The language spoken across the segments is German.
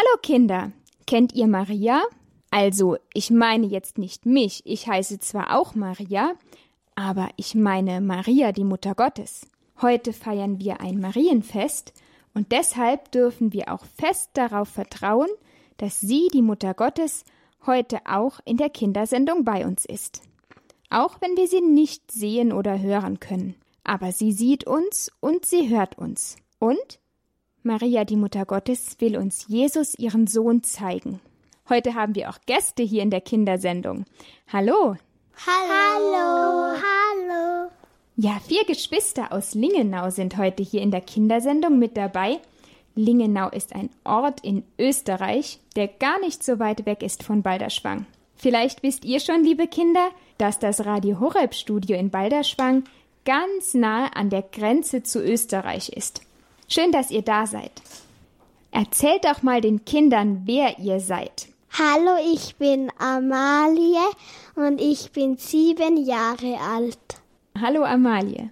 Hallo Kinder, kennt ihr Maria? Also, ich meine jetzt nicht mich, ich heiße zwar auch Maria, aber ich meine Maria, die Mutter Gottes. Heute feiern wir ein Marienfest und deshalb dürfen wir auch fest darauf vertrauen, dass sie, die Mutter Gottes, heute auch in der Kindersendung bei uns ist. Auch wenn wir sie nicht sehen oder hören können. Aber sie sieht uns und sie hört uns. Und Maria, die Mutter Gottes, will uns Jesus, ihren Sohn, zeigen. Heute haben wir auch Gäste hier in der Kindersendung. Hallo. Hallo. Hallo. Ja, vier Geschwister aus Lingenau sind heute hier in der Kindersendung mit dabei. Lingenau ist ein Ort in Österreich, der gar nicht so weit weg ist von Balderschwang. Vielleicht wisst ihr schon, liebe Kinder, dass das Radio Horeb Studio in Balderschwang ganz nahe an der Grenze zu Österreich ist. Schön, dass ihr da seid. Erzählt doch mal den Kindern, wer ihr seid. Hallo, ich bin Amalie und ich bin sieben Jahre alt. Hallo Amalie.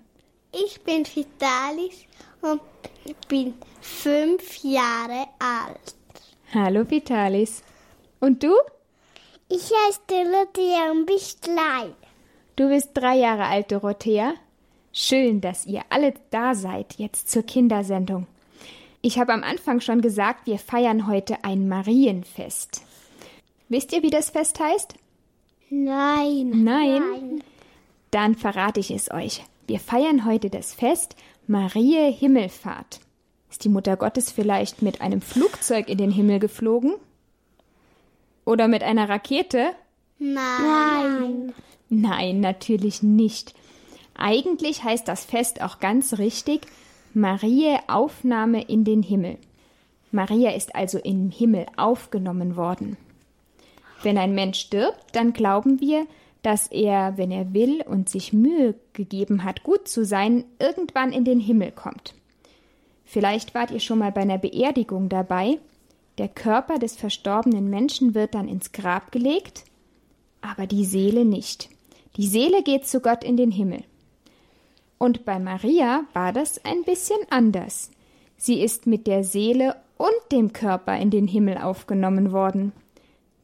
Ich bin Vitalis und bin fünf Jahre alt. Hallo Vitalis. Und du? Ich heiße Dorothea und bin klein. Du bist drei Jahre alt, Dorothea. Schön, dass ihr alle da seid jetzt zur Kindersendung. Ich habe am Anfang schon gesagt, wir feiern heute ein Marienfest. Wisst ihr, wie das Fest heißt? Nein. Nein? Nein. Dann verrate ich es euch. Wir feiern heute das Fest Marie Himmelfahrt. Ist die Mutter Gottes vielleicht mit einem Flugzeug in den Himmel geflogen? Oder mit einer Rakete? Nein. Nein, natürlich nicht. Eigentlich heißt das Fest auch ganz richtig Marie Aufnahme in den Himmel. Maria ist also im Himmel aufgenommen worden. Wenn ein Mensch stirbt, dann glauben wir, dass er, wenn er will und sich Mühe gegeben hat, gut zu sein, irgendwann in den Himmel kommt. Vielleicht wart ihr schon mal bei einer Beerdigung dabei. Der Körper des verstorbenen Menschen wird dann ins Grab gelegt, aber die Seele nicht. Die Seele geht zu Gott in den Himmel. Und bei Maria war das ein bisschen anders. Sie ist mit der Seele und dem Körper in den Himmel aufgenommen worden.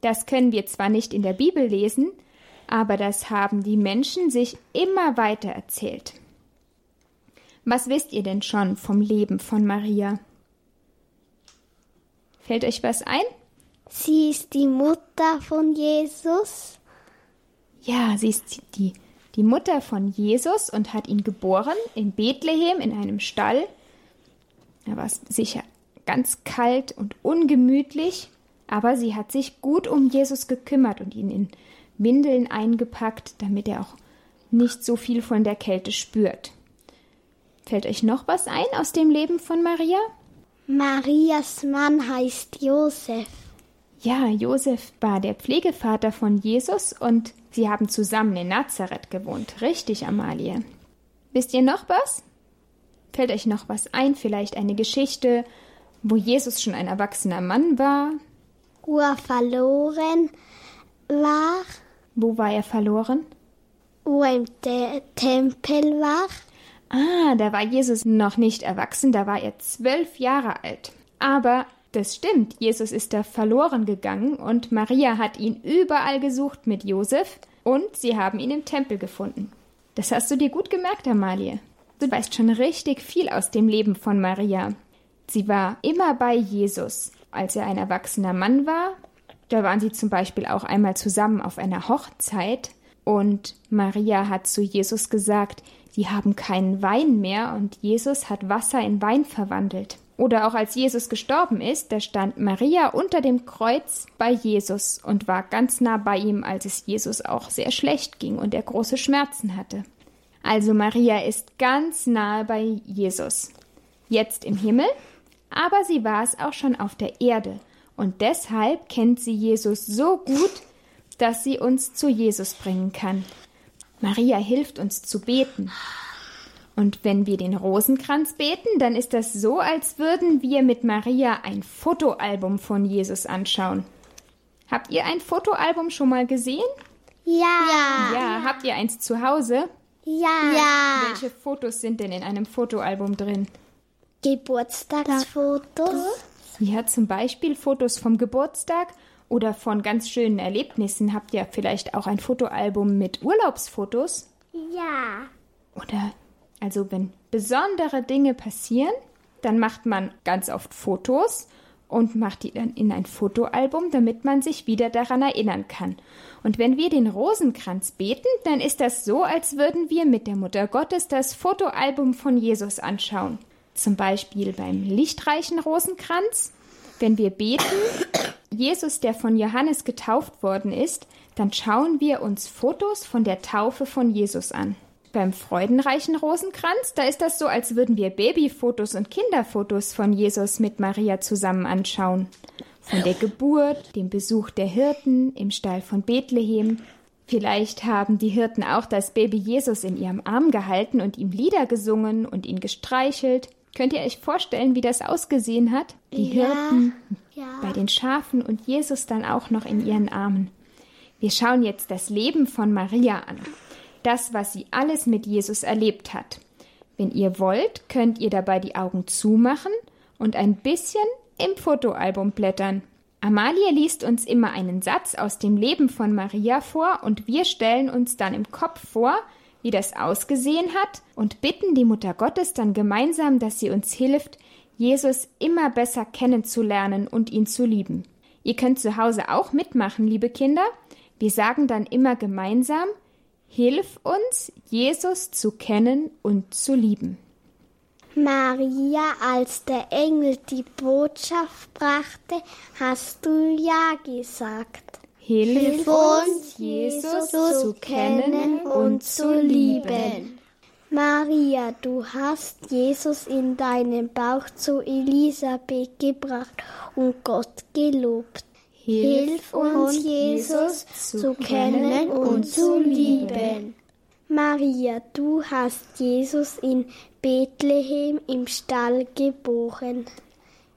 Das können wir zwar nicht in der Bibel lesen, aber das haben die Menschen sich immer weiter erzählt. Was wisst ihr denn schon vom Leben von Maria? Fällt euch was ein? Sie ist die Mutter von Jesus. Ja, sie ist die die Mutter von Jesus und hat ihn geboren in Bethlehem in einem Stall. Er war sicher ganz kalt und ungemütlich, aber sie hat sich gut um Jesus gekümmert und ihn in Windeln eingepackt, damit er auch nicht so viel von der Kälte spürt. Fällt euch noch was ein aus dem Leben von Maria? Marias Mann heißt Josef. Ja, Josef war der Pflegevater von Jesus und sie haben zusammen in Nazareth gewohnt. Richtig, Amalie. Wisst ihr noch was? Fällt euch noch was ein? Vielleicht eine Geschichte, wo Jesus schon ein erwachsener Mann war? Wo er verloren war. Wo war er verloren? Wo er im Te Tempel war. Ah, da war Jesus noch nicht erwachsen, da war er zwölf Jahre alt. Aber das stimmt, Jesus ist da verloren gegangen und Maria hat ihn überall gesucht mit Josef und sie haben ihn im Tempel gefunden. Das hast du dir gut gemerkt, Amalie. Du weißt schon richtig viel aus dem Leben von Maria. Sie war immer bei Jesus. Als er ein erwachsener Mann war, da waren sie zum Beispiel auch einmal zusammen auf einer Hochzeit und Maria hat zu Jesus gesagt, sie haben keinen Wein mehr und Jesus hat Wasser in Wein verwandelt. Oder auch als Jesus gestorben ist, da stand Maria unter dem Kreuz bei Jesus und war ganz nah bei ihm, als es Jesus auch sehr schlecht ging und er große Schmerzen hatte. Also Maria ist ganz nahe bei Jesus. Jetzt im Himmel, aber sie war es auch schon auf der Erde. Und deshalb kennt sie Jesus so gut, dass sie uns zu Jesus bringen kann. Maria hilft uns zu beten. Und wenn wir den Rosenkranz beten, dann ist das so, als würden wir mit Maria ein Fotoalbum von Jesus anschauen. Habt ihr ein Fotoalbum schon mal gesehen? Ja. Ja, habt ihr eins zu Hause? Ja. ja. Welche Fotos sind denn in einem Fotoalbum drin? Geburtstagsfotos, Ja, zum Beispiel Fotos vom Geburtstag oder von ganz schönen Erlebnissen. Habt ihr vielleicht auch ein Fotoalbum mit Urlaubsfotos? Ja. Oder also wenn besondere Dinge passieren, dann macht man ganz oft Fotos und macht die dann in ein Fotoalbum, damit man sich wieder daran erinnern kann. Und wenn wir den Rosenkranz beten, dann ist das so, als würden wir mit der Mutter Gottes das Fotoalbum von Jesus anschauen. Zum Beispiel beim lichtreichen Rosenkranz. Wenn wir beten, Jesus, der von Johannes getauft worden ist, dann schauen wir uns Fotos von der Taufe von Jesus an. Beim freudenreichen Rosenkranz, da ist das so, als würden wir Babyfotos und Kinderfotos von Jesus mit Maria zusammen anschauen. Von der Geburt, dem Besuch der Hirten im Stall von Bethlehem. Vielleicht haben die Hirten auch das Baby Jesus in ihrem Arm gehalten und ihm Lieder gesungen und ihn gestreichelt. Könnt ihr euch vorstellen, wie das ausgesehen hat? Die Ja, Hirten ja. bei den Schafen und Jesus dann auch noch in ihren Armen. Wir schauen jetzt das Leben von Maria an. Das, was sie alles mit Jesus erlebt hat. Wenn ihr wollt, könnt ihr dabei die Augen zumachen und ein bisschen im Fotoalbum blättern. Amalie liest uns immer einen Satz aus dem Leben von Maria vor und wir stellen uns dann im Kopf vor, wie das ausgesehen hat und bitten die Mutter Gottes dann gemeinsam, dass sie uns hilft, Jesus immer besser kennenzulernen und ihn zu lieben. Ihr könnt zu Hause auch mitmachen, liebe Kinder. Wir sagen dann immer gemeinsam, Hilf uns, Jesus zu kennen und zu lieben. Maria, als der Engel die Botschaft brachte, hast du ja gesagt. Hilf uns, Jesus zu kennen und zu lieben. Maria, du hast Jesus in deinen Bauch zu Elisabeth gebracht und Gott gelobt. Hilf uns, Jesus, zu kennen und zu lieben. Maria, du hast Jesus in Bethlehem im Stall geboren.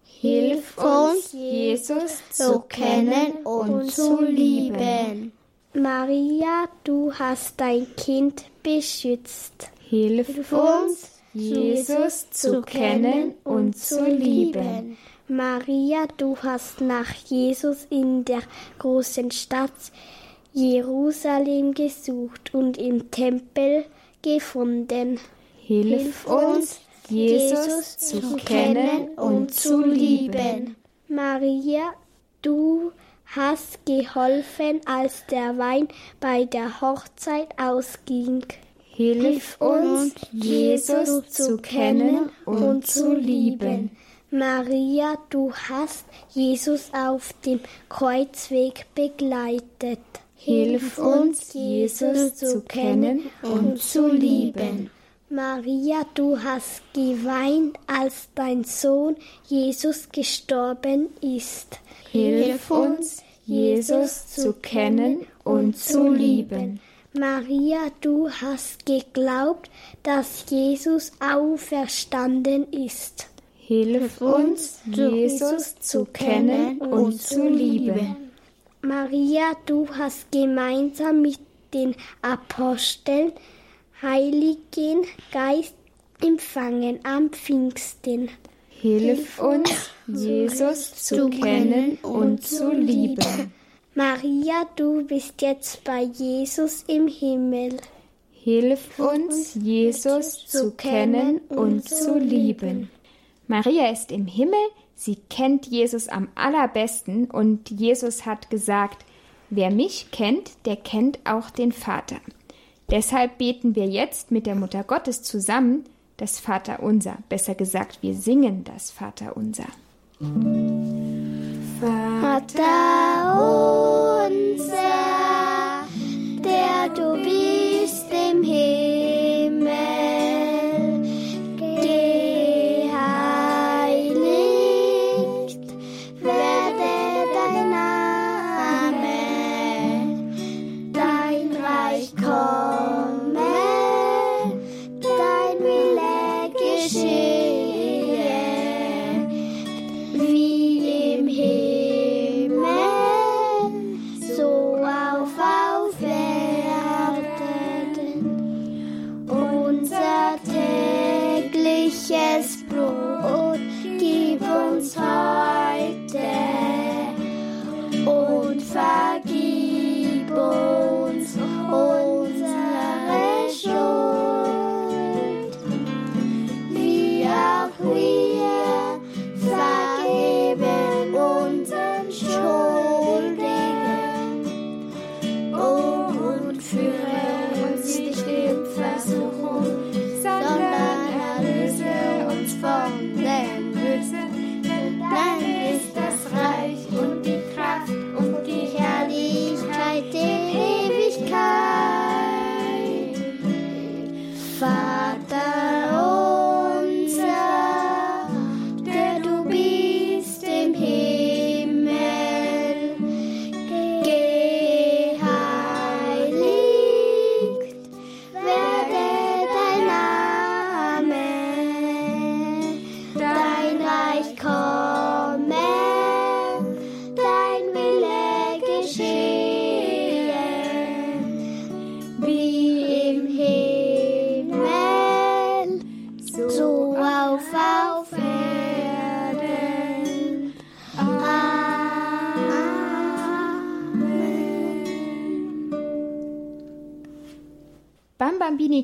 Hilf uns, Jesus zu kennen und zu lieben. Maria, du hast dein Kind beschützt. Hilf uns, Jesus zu kennen und zu lieben. Maria, du hast nach Jesus in der großen Stadt Jerusalem gesucht und im Tempel gefunden. Hilf uns, Jesus zu kennen und zu lieben. Maria, du hast geholfen, als der Wein bei der Hochzeit ausging. Hilf uns, Jesus zu kennen und zu lieben. Maria, du hast Jesus auf dem Kreuzweg begleitet. Hilf uns, Jesus zu kennen und zu lieben. Maria, du hast geweint, als dein Sohn Jesus gestorben ist. Hilf uns, Jesus zu kennen und zu lieben. Maria, du hast geglaubt, dass Jesus auferstanden ist. Hilf uns, Jesus zu kennen und zu lieben. Maria, du hast gemeinsam mit den Aposteln Heiligen Geist empfangen am Pfingsten. Hilf uns, Jesus zu kennen und zu lieben. Maria, du bist jetzt bei Jesus im Himmel. Hilf uns, Jesus zu kennen und zu lieben. Maria ist im Himmel, sie kennt Jesus am allerbesten und Jesus hat gesagt, wer mich kennt, der kennt auch den Vater. Deshalb beten wir jetzt mit der Mutter Gottes zusammen das Vaterunser. Besser gesagt, wir singen das Vaterunser. Vater unser,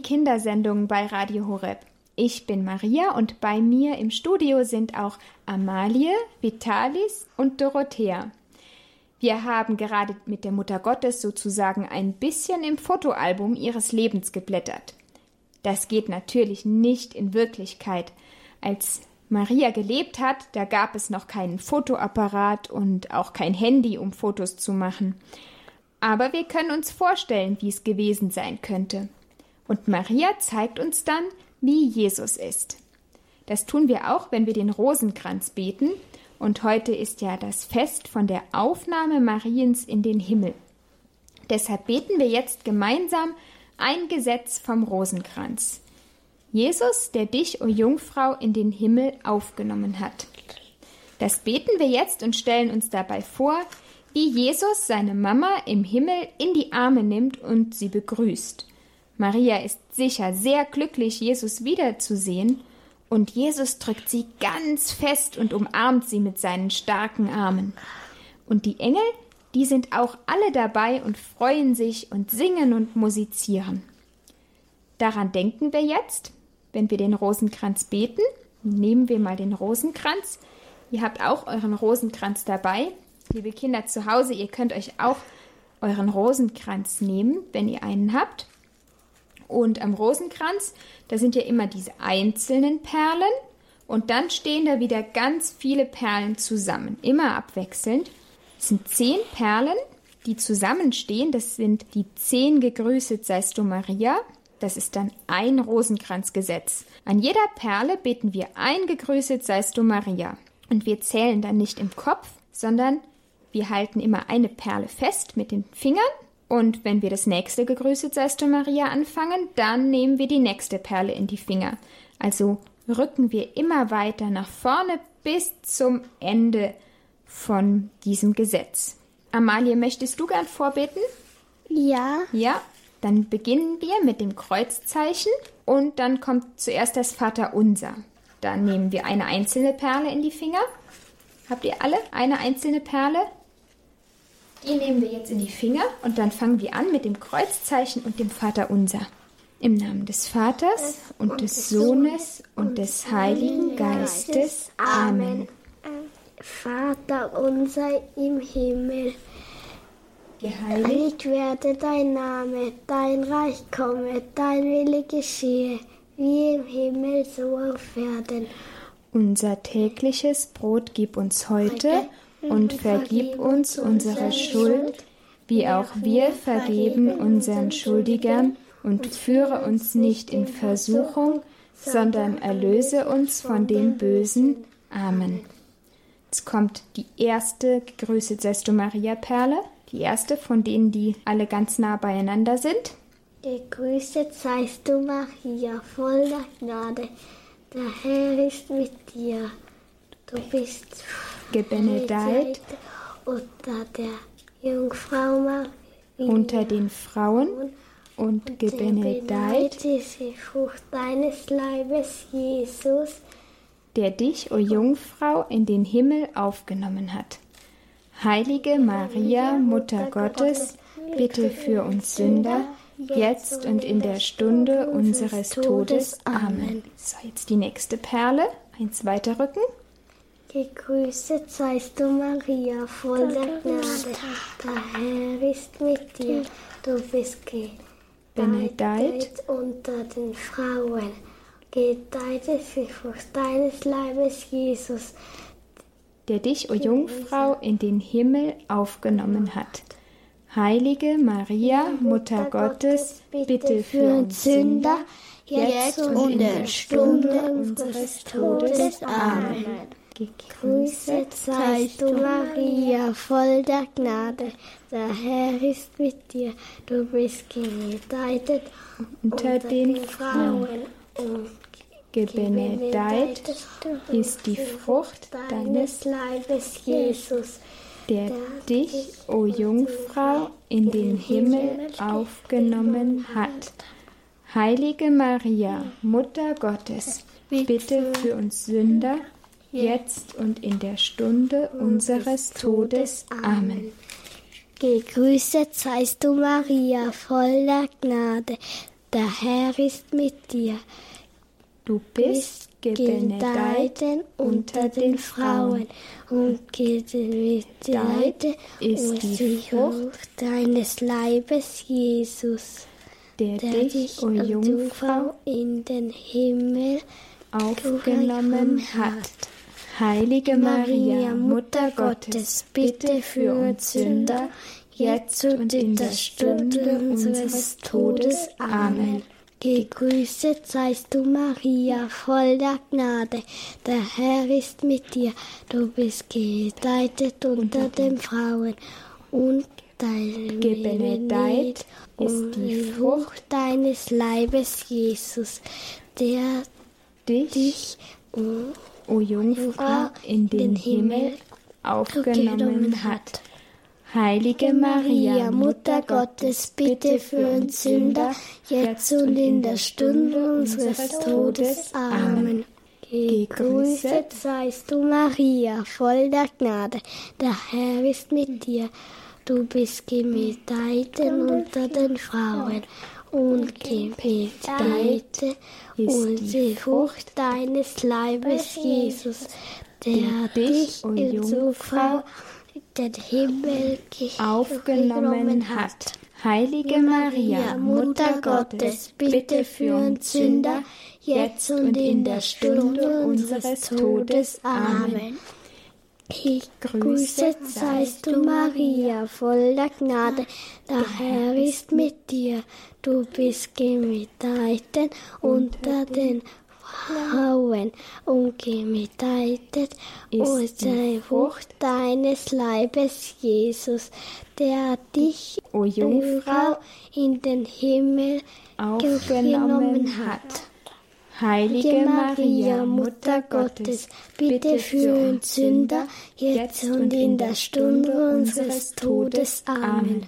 Kindersendung bei Radio Horeb. Ich bin Maria und bei mir im Studio sind auch Amalie, Vitalis und Dorothea. Wir haben gerade mit der Mutter Gottes sozusagen ein bisschen im Fotoalbum ihres Lebens geblättert. Das geht natürlich nicht in Wirklichkeit. Als Maria gelebt hat, da gab es noch keinen Fotoapparat und auch kein Handy, um Fotos zu machen. Aber wir können uns vorstellen, wie es gewesen sein könnte. Und Maria zeigt uns dann, wie Jesus ist. Das tun wir auch, wenn wir den Rosenkranz beten, und heute ist ja das Fest von der Aufnahme Mariens in den Himmel. Deshalb beten wir jetzt gemeinsam ein Gesetz vom Rosenkranz. Jesus, der dich, o Jungfrau, in den Himmel aufgenommen hat. Das beten wir jetzt und stellen uns dabei vor, wie Jesus seine Mama im Himmel in die Arme nimmt und sie begrüßt. Maria ist sicher sehr glücklich, Jesus wiederzusehen, und Jesus drückt sie ganz fest und umarmt sie mit seinen starken Armen. Und die Engel, die sind auch alle dabei und freuen sich und singen und musizieren. Daran denken wir jetzt, wenn wir den Rosenkranz beten. Nehmen wir mal den Rosenkranz. Ihr habt auch euren Rosenkranz dabei. Liebe Kinder zu Hause, ihr könnt euch auch euren Rosenkranz nehmen, wenn ihr einen habt. Und am Rosenkranz, da sind ja immer diese einzelnen Perlen und dann stehen da wieder ganz viele Perlen zusammen, immer abwechselnd. Es sind zehn Perlen, die zusammenstehen. Das sind die zehn gegrüßet seist du Maria. Das ist dann ein Rosenkranzgesetz. An jeder Perle beten wir ein gegrüßet seist du Maria. Und wir zählen dann nicht im Kopf, sondern wir halten immer eine Perle fest mit den Fingern und wenn wir das nächste Gegrüßet seist du Maria anfangen, dann nehmen wir die nächste Perle in die Finger. Also rücken wir immer weiter nach vorne bis zum Ende von diesem Gesetz. Amalie, möchtest du gern vorbeten? Ja. Ja, dann beginnen wir mit dem Kreuzzeichen und dann kommt zuerst das Vaterunser. Dann nehmen wir eine einzelne Perle in die Finger. Habt ihr alle eine einzelne Perle? Die nehmen wir jetzt in die Finger und dann fangen wir an mit dem Kreuzzeichen und dem Vaterunser. Im Namen des Vaters und des Sohnes und des Heiligen Geistes. Amen. Vater unser im Himmel, geheiligt werde dein Name, dein Reich komme, dein Wille geschehe, wie im Himmel so auf Erden. Unser tägliches Brot gib uns heute und vergib uns unsere Schuld, wie auch wir vergeben unseren Schuldigern, und führe uns nicht in Versuchung, sondern erlöse uns von dem Bösen. Amen. Jetzt kommt die erste Gegrüßet seist du Maria Perle, die erste von denen, die alle ganz nah beieinander sind. Gegrüßet seist du Maria, voll der Gnade, der Herr ist mit dir. Du bist gebenedeit unter der Jungfrau Maria, unter den Frauen und gebenedeit ist die Frucht deines Leibes, Jesus, der dich, o Jungfrau, in den Himmel aufgenommen hat. Heilige Maria, Mutter Gottes, bitte für uns Sünder, jetzt und in der Stunde unseres Todes. Amen. So, jetzt die nächste Perle. Eins weiter rücken. Gegrüßet seist du, Maria, voll der Gnade. Der Herr ist mit dir. Du bist benedeit unter den Frauen. Gedeiht ist die Frucht deines Leibes, Jesus, der dich, o Jungfrau, in den Himmel aufgenommen hat. Heilige Maria, Mutter Gottes, bitte für uns Sünder, jetzt und in der Stunde unseres Todes. Amen. Gegrüßet seist du, Maria, voll der Gnade. Der Herr ist mit dir. Du bist gebenedeit unter den Frauen. Und gebenedeit ist die Frucht deines Leibes, Jesus, der dich, o Jungfrau, in den Himmel aufgenommen hat. Heilige Maria, Mutter Gottes, bitte für uns Sünder, jetzt und in der Stunde unseres Todes. Amen. Gegrüßet seist du, Maria, voller Gnade. der Herr ist mit dir. Du bist gebenedeit unter den Frauen und gebenedeit ist die Frucht deines Leibes, Jesus, der, der dich, o Jungfrau, in den Himmel aufgenommen hat. Heilige Maria, Mutter Gottes, bitte für uns Sünder, jetzt und in der Stunde unseres Todes. Amen. Gegrüßet seist du, Maria, voll der Gnade. Der Herr ist mit dir. Du bist gedeitet unter den Frauen und dein Gebenedeit ist die Frucht deines Leibes, Jesus, der dich, dich o Jungfrau, in den Himmel aufgenommen hat. Heilige Maria, Mutter Gottes, bitte für uns Sünder, jetzt und in der Stunde unseres Todes. Amen. Gegrüßet seist du, Maria, voll der Gnade. Der Herr ist mit dir. Du bist gemedeiten unter den Frauen und gebedeite und die Frucht deines Leibes, Jesus, der dich, o Jungfrau, den Himmel aufgenommen hat. Heilige Maria, Mutter Gottes, bitte für uns Sünder, jetzt und in der Stunde unseres Todes. Amen. Ich grüße seist du, Maria, voll der Gnade, der Herr ist mit dir. Du bist gemitteilten unter den Frauen und gemitteiltet und die Frucht deines Leibes, Jesus, der dich, o Jungfrau, in den Himmel aufgenommen hat. Heilige Maria, Mutter Gottes, bitte für uns Sünder, jetzt und in der Stunde unseres Todes. Amen.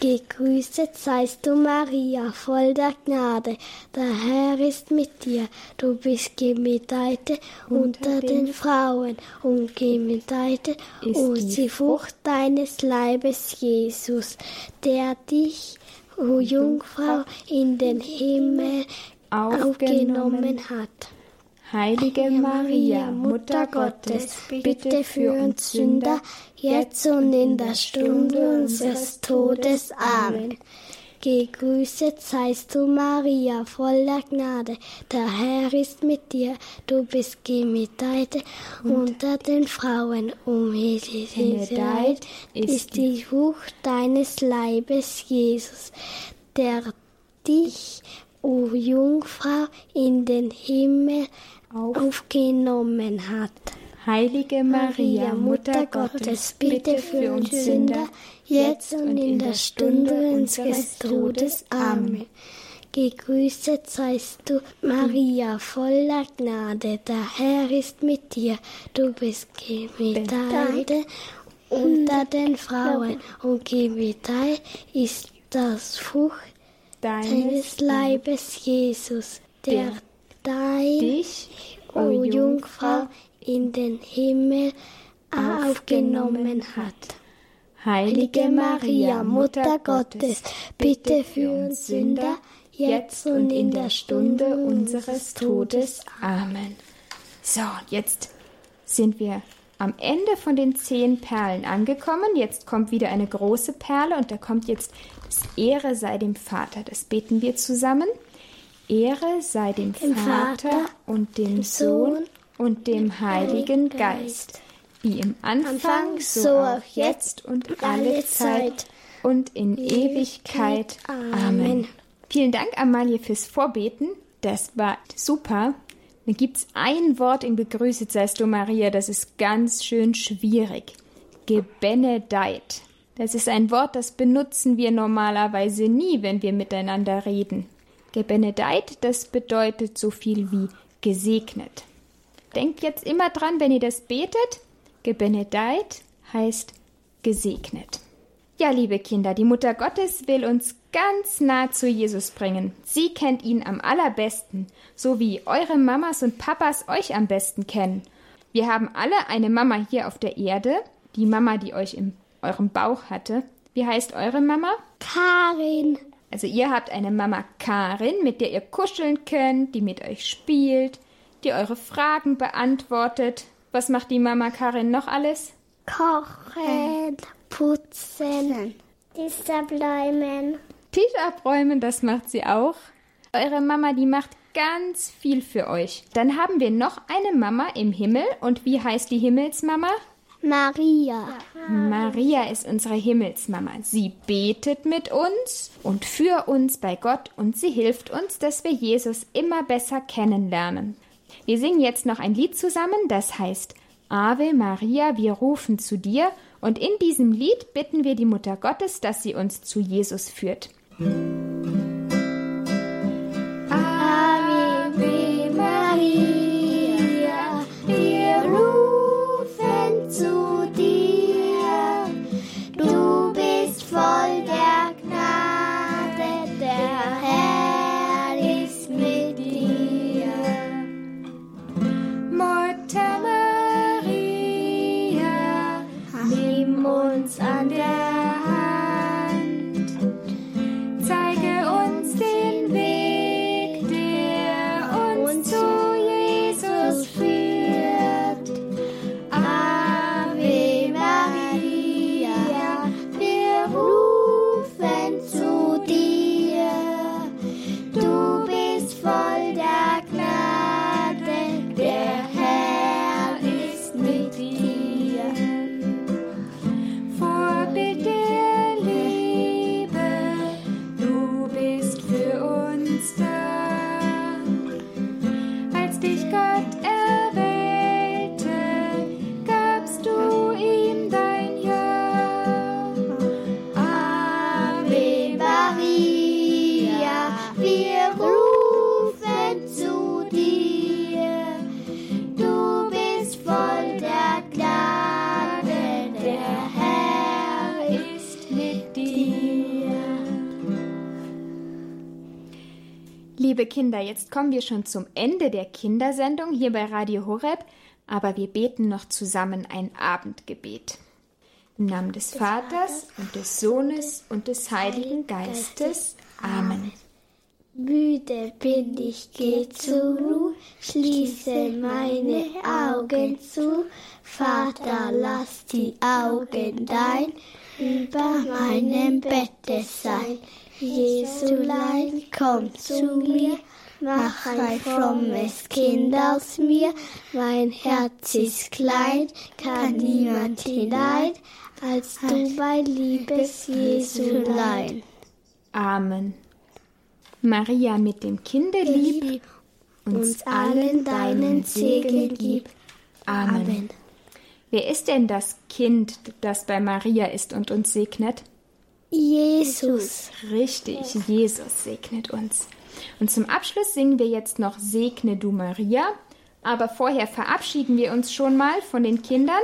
Gegrüßet seist du, Maria, voll der Gnade. Der Herr ist mit dir. Du bist gemedeite unter den Frauen und gemedeite und die Frucht deines Leibes, Jesus, der dich, o Jungfrau, in den Himmel aufgenommen hat. Heilige Maria, Mutter Gottes, bitte für uns Sünder, jetzt und in der Stunde unseres Todes. Amen. Gegrüßet seist du, Maria, voller Gnade. Der Herr ist mit dir. Du bist gemitteiltet unter den Frauen. Um Medeit ist die Frucht deines Leibes, Jesus, der dich o Jungfrau, in den Himmel aufgenommen hat. Heilige Maria, Mutter Gottes, bitte für uns Sünder, jetzt und in der Stunde unseres Todes. Amen. Gegrüßet seist du, Maria, voller Gnade, der Herr ist mit dir. Du bist gebetet unter den Frauen und gebetet ist das Frucht deines Leibes, Jesus, der, dein, dich, o Jungfrau, in den Himmel aufgenommen hat. Heilige Maria, Mutter Gottes, bitte für uns Sünder, jetzt und in der Stunde unseres Todes. Amen. So, jetzt sind wir am Ende von den zehn Perlen angekommen. Jetzt kommt wieder eine große Perle und da kommt jetzt das Ehre sei dem Vater. Das beten wir zusammen. Ehre sei dem, dem Vater, Vater und dem Sohn und dem Heiligen Geist, wie im Anfang, so auch jetzt und alle Zeit und in Ewigkeit. Amen. Vielen Dank, Amalie, fürs Vorbeten. Das war super. Dann gibt es ein Wort in Begrüßet seist du, Maria, das ist ganz schön schwierig. Gebenedeit. Das ist ein Wort, das benutzen wir normalerweise nie, wenn wir miteinander reden. Gebenedeit, das bedeutet so viel wie gesegnet. Denkt jetzt immer dran, wenn ihr das betet. Gebenedeit heißt gesegnet. Ja, liebe Kinder, die Mutter Gottes will uns ganz nah zu Jesus bringen. Sie kennt ihn am allerbesten, so wie eure Mamas und Papas euch am besten kennen. Wir haben alle eine Mama hier auf der Erde, die Mama, die euch in eurem Bauch hatte. Wie heißt eure Mama? Karin. Also ihr habt eine Mama Karin, mit der ihr kuscheln könnt, die mit euch spielt, die eure Fragen beantwortet. Was macht die Mama Karin noch alles? Kochen, putzen, Tisch abräumen. Tisch abräumen, das macht sie auch. Eure Mama, die macht ganz viel für euch. Dann haben wir noch eine Mama im Himmel. Und wie heißt die Himmelsmama? Maria. Maria ist unsere Himmelsmama. Sie betet mit uns und für uns bei Gott und sie hilft uns, dass wir Jesus immer besser kennenlernen. Wir singen jetzt noch ein Lied zusammen, das heißt Ave Maria, wir rufen zu dir und in diesem Lied bitten wir die Mutter Gottes, dass sie uns zu Jesus führt. Ave Maria, wir rufen zu dir. Du bist voll der Gnade, der Herr ist mit dir. Mutter Maria, Nimm uns an der wir rufen zu dir. Du bist voll der Gnade, der Herr ist mit dir. Liebe Kinder, jetzt kommen wir schon zum Ende der Kindersendung hier bei Radio Horeb, aber wir beten noch zusammen ein Abendgebet. Im Namen des Vaters und des Sohnes und des Heiligen Geistes. Amen. Müde bin ich, geh zur Ruhe, schließe meine Augen zu. Vater, lass die Augen dein über meinem Bette sein. Jesulein, komm zu mir, mach ein frommes Kind aus mir. Mein Herz ist klein, kann niemand hinein, als du mein liebes Jesulein. Amen. Maria mit dem Kinde lieb, uns allen deinen Segen gib. Amen. Wer ist denn das Kind, das bei Maria ist und uns segnet? Jesus. Richtig, Jesus segnet uns. Und zum Abschluss singen wir jetzt noch Segne du Maria. Aber vorher verabschieden wir uns schon mal von den Kindern.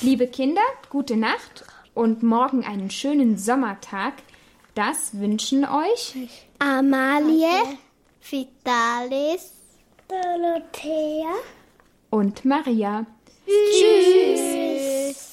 Liebe Kinder, gute Nacht und morgen einen schönen Sommertag. Das wünschen euch Amalie, Vitalis, Dorothea. und Maria. Tschüss. Segne